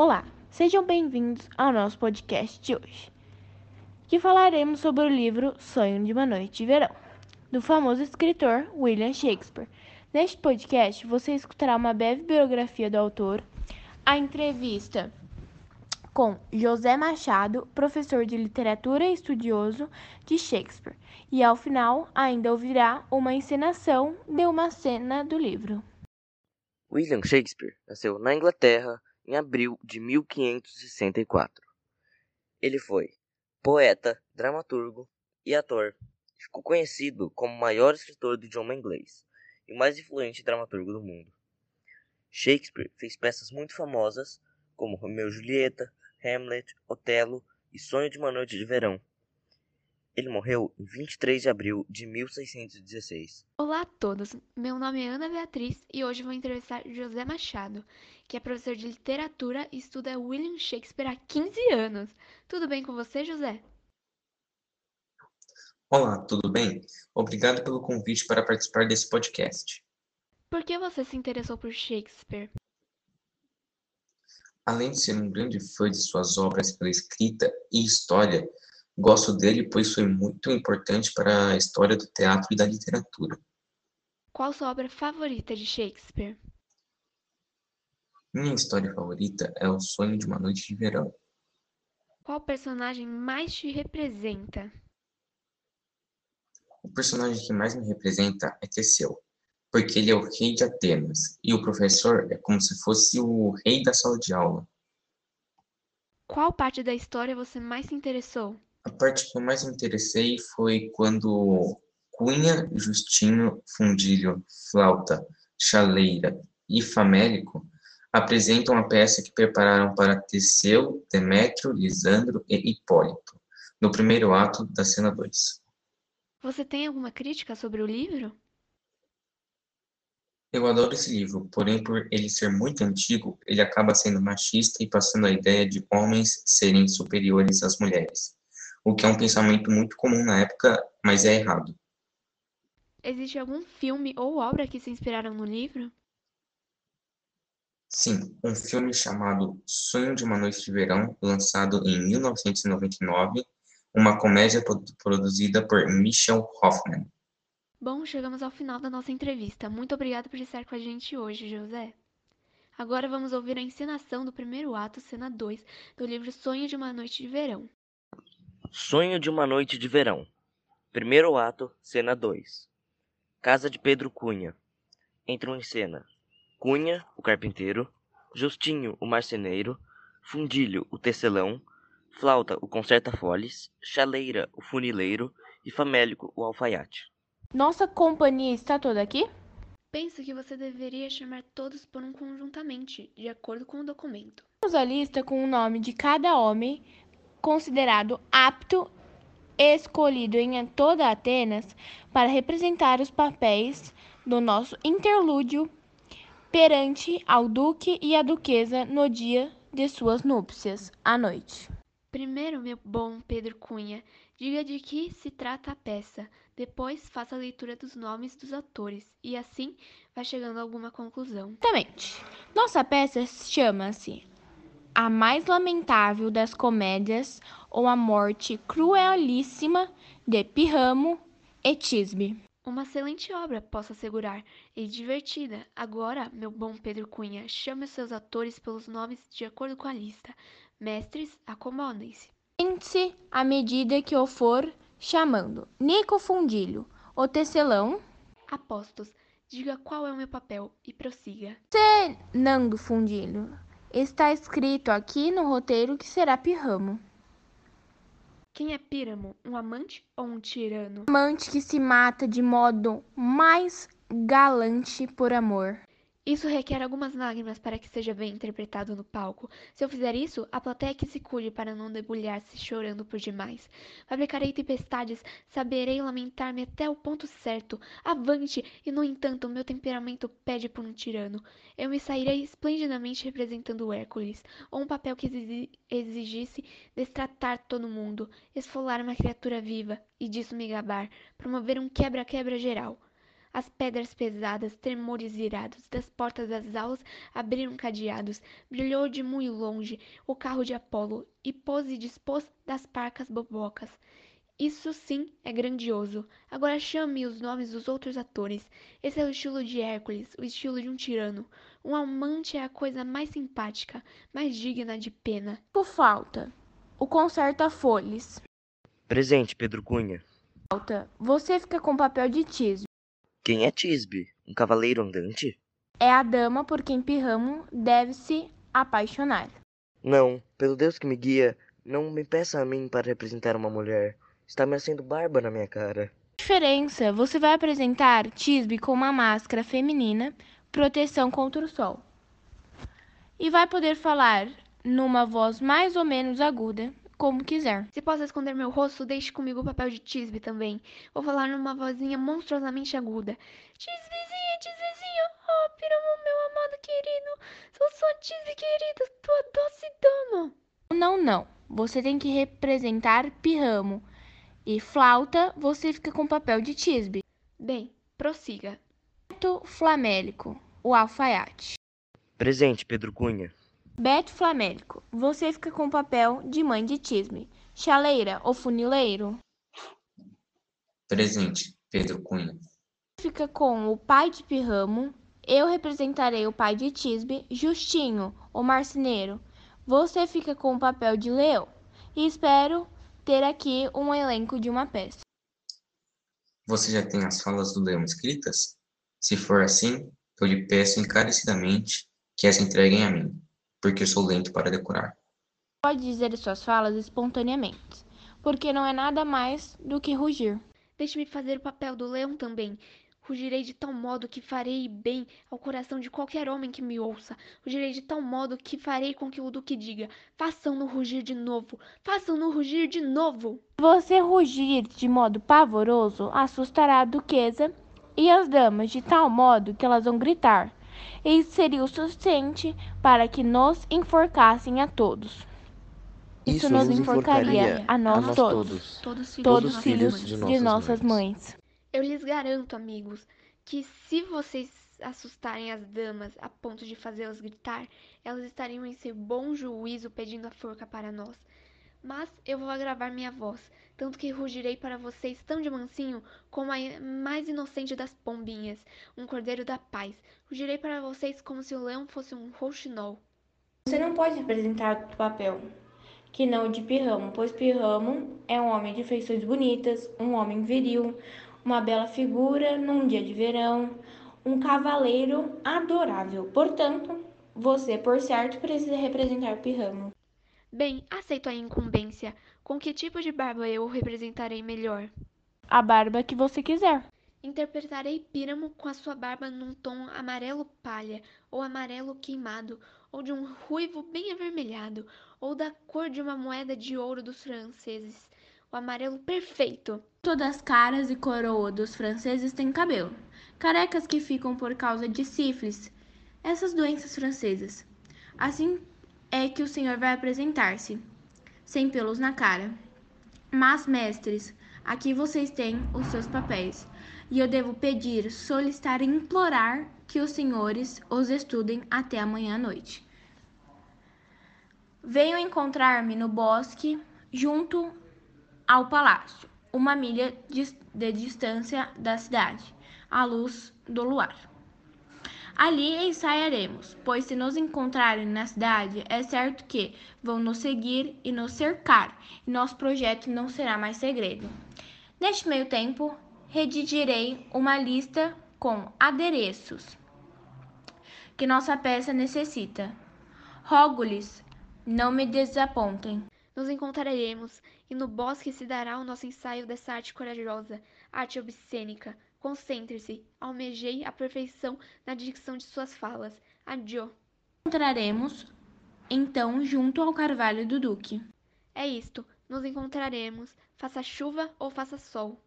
Olá, sejam bem-vindos ao nosso podcast de hoje, que falaremos sobre o livro Sonho de uma Noite de Verão, do famoso escritor William Shakespeare. Neste podcast, você escutará uma breve biografia do autor, a entrevista com José Machado, professor de literatura e estudioso de Shakespeare, e ao final ainda ouvirá uma encenação de uma cena do livro. William Shakespeare nasceu na Inglaterra em abril de 1564. Ele foi poeta, dramaturgo e ator. Ficou conhecido como o maior escritor do idioma inglês e o mais influente dramaturgo do mundo. Shakespeare fez peças muito famosas como Romeu e Julieta, Hamlet, Otelo e Sonho de uma Noite de Verão. Ele morreu em 23 de abril de 1616. Olá a todos, meu nome é Ana Beatriz e hoje vou entrevistar José Machado, que é professor de literatura e estuda William Shakespeare há 15 anos. Tudo bem com você, José? Olá, tudo bem? Obrigado pelo convite para participar desse podcast. Por que você se interessou por Shakespeare? Além de ser um grande fã de suas obras pela escrita e história, gosto dele pois foi muito importante para a história do teatro e da literatura. Qual sua obra favorita de Shakespeare? Minha história favorita é O Sonho de uma Noite de Verão. Qual personagem mais te representa? O personagem que mais me representa é Teseu, porque ele é o rei de Atenas e o professor é como se fosse o rei da sala de aula. Qual parte da história você mais se interessou? A parte que eu mais me interessei foi quando Cunha, Justinho, Fundilho, Flauta, Chaleira e Famélico apresentam a peça que prepararam para Teseu, Demétrio, Lisandro e Hipólito, no primeiro ato da cena 2. Você tem alguma crítica sobre o livro? Eu adoro esse livro, porém por ele ser muito antigo, ele acaba sendo machista e passando a ideia de homens serem superiores às mulheres, o que é um pensamento muito comum na época, mas é errado. Existe algum filme ou obra que se inspiraram no livro? Sim, um filme chamado Sonho de uma Noite de Verão, lançado em 1999, uma comédia produzida por Michel Hoffman. Bom, chegamos ao final da nossa entrevista. Muito obrigada por estar com a gente hoje, José. Agora vamos ouvir a encenação do primeiro ato, cena 2, do livro Sonho de uma Noite de Verão. Sonho de uma Noite de Verão. Primeiro ato, cena 2. Casa de Pedro Cunha. Entram em cena Cunha, o carpinteiro, Justinho, o marceneiro, Fundilho, o tecelão, Flauta, o concerta-foles, Chaleira, o funileiro e Famélico, o alfaiate. Nossa companhia está toda aqui? Penso que você deveria chamar todos por um conjuntamente, de acordo com o documento. Temos a lista com o nome de cada homem considerado apto escolhido em toda Atenas para representar os papéis do nosso interlúdio perante ao duque e a duquesa no dia de suas núpcias, à noite. Primeiro, meu bom Pedro Cunha, diga de que se trata a peça. Depois, faça a leitura dos nomes dos atores e assim vai chegando a alguma conclusão. Exatamente. Nossa peça chama-se A Mais Lamentável das Comédias ou A Morte Cruelíssima de Pirramo e Tisbe. Uma excelente obra, posso assegurar, e divertida. Agora, meu bom Pedro Cunha, chame os seus atores pelos nomes de acordo com a lista. Mestres, acomodem-se. Sente-se à medida que o for chamando. Nico Fundilho, o tecelão. Apostos, diga qual é o meu papel e prossiga. Cenando Fundilho. Está escrito aqui no roteiro que será Pirramo. Quem é Píramo? Um amante ou um tirano? Amante que se mata de modo mais galante por amor. Isso requer algumas lágrimas para que seja bem interpretado no palco. Se eu fizer isso, a plateia que se cuide para não debulhar-se chorando por demais. Fabricarei tempestades, saberei lamentar-me até o ponto certo. Avante! E no entanto, meu temperamento pede por um tirano. Eu me sairei esplendidamente representando Hércules, ou um papel que exigisse destratar todo mundo, esfolar uma criatura viva e disso me gabar, promover um quebra-quebra geral. As pedras pesadas, tremores irados, das portas das aulas abriram cadeados, brilhou de muito longe o carro de Apolo e pôs e dispôs das parcas bobocas. Isso sim é grandioso. Agora chame os nomes dos outros atores. Esse é o estilo de Hércules, o estilo de um tirano. Um amante é a coisa mais simpática, mais digna de pena. O falta. O conserta folhas. Presente, Pedro Cunha. Falta. Você fica com o papel de Tisbe. Quem é Tisbe? Um cavaleiro andante? É a dama por quem Pirramo deve se apaixonar. Não, pelo Deus que me guia, não me peça a mim para representar uma mulher. Está me acendo barba na minha cara. Diferença: você vai apresentar Tisbe com uma máscara feminina, proteção contra o sol. E vai poder falar numa voz mais ou menos aguda, como quiser. Se posso esconder meu rosto, deixe comigo o papel de Tisbe também. Vou falar numa vozinha monstruosamente aguda. Tisbezinha, Tisbezinha, oh, Piramo, meu amado querido. Sou sua Tisbe querida, tua doce dama. Não, não. Você tem que representar Pirramo. E flauta, você fica com o papel de Tisbe. Bem, prossiga. Flamélico, o alfaiate. Presente, Pedro Cunha. Beto Flamélico, você fica com o papel de mãe de Tisbe. Chaleira, o funileiro. Presente, Pedro Cunha. Fica com o pai de Pirramo. Eu representarei o pai de Tisbe, Justinho, o marceneiro. Você fica com o papel de leão. E espero ter aqui um elenco de uma peça. Você já tem as falas do leão escritas? Se for assim, eu lhe peço encarecidamente que as entreguem a mim, porque sou lento para decorar. Pode dizer suas falas espontaneamente, porque não é nada mais do que rugir. Deixe-me fazer o papel do leão também. Rugirei de tal modo que farei bem ao coração de qualquer homem que me ouça. Rugirei de tal modo que farei com que o duque diga: façam-no rugir de novo, façam-no rugir de novo. Se você rugir de modo pavoroso, assustará a duquesa e as damas de tal modo que elas vão gritar. E isso seria o suficiente para que nos enforcassem a todos. Isso, nos enforcaria a nós, todos, Todos filhos, todos de nossas filhos mães. de de nossas nossas mães. mães. Eu lhes garanto, amigos, que se vocês assustarem as damas a ponto de fazê-las gritar, elas estariam em seu bom juízo pedindo a forca para nós. Mas eu vou agravar minha voz, tanto que rugirei para vocês tão de mansinho como a mais inocente das pombinhas, um cordeiro da paz. Rugirei para vocês como se o leão fosse um rouxinol. Você não pode representar outro papel que não o de Pirramo, pois Pirramo é um homem de feições bonitas, um homem viril, uma bela figura num dia de verão, um cavaleiro adorável. Portanto, você, por certo, precisa representar Pirramo. Bem, aceito a incumbência. Com que tipo de barba eu o representarei melhor? A barba que você quiser. Interpretarei Píramo com a sua barba num tom amarelo palha, ou amarelo queimado, ou de um ruivo bem avermelhado, ou da cor de uma moeda de ouro dos franceses. O amarelo perfeito. Todas as caras e coroa dos franceses têm cabelo. Carecas que ficam por causa de sífilis, essas doenças francesas. Assim é que o senhor vai apresentar-se, sem pelos na cara. Mas, mestres, aqui vocês têm os seus papéis, e eu devo pedir, solicitar e implorar que os senhores os estudem até amanhã à noite. Venham encontrar-me no bosque, junto ao palácio, uma milha de, distância da cidade, à luz do luar. Ali ensaiaremos, pois se nos encontrarem na cidade, é certo que vão nos seguir e nos cercar, e nosso projeto não será mais segredo. Neste meio tempo, redigirei uma lista com adereços que nossa peça necessita. Rogo-lhes, não me desapontem. Nos encontraremos, e no bosque se dará o nosso ensaio dessa arte corajosa, arte obscênica. Concentre-se, almejei a perfeição na dicção de suas falas. Adiô. Encontraremos, então, junto ao carvalho do Duque. É isto, nos encontraremos, faça chuva ou faça sol.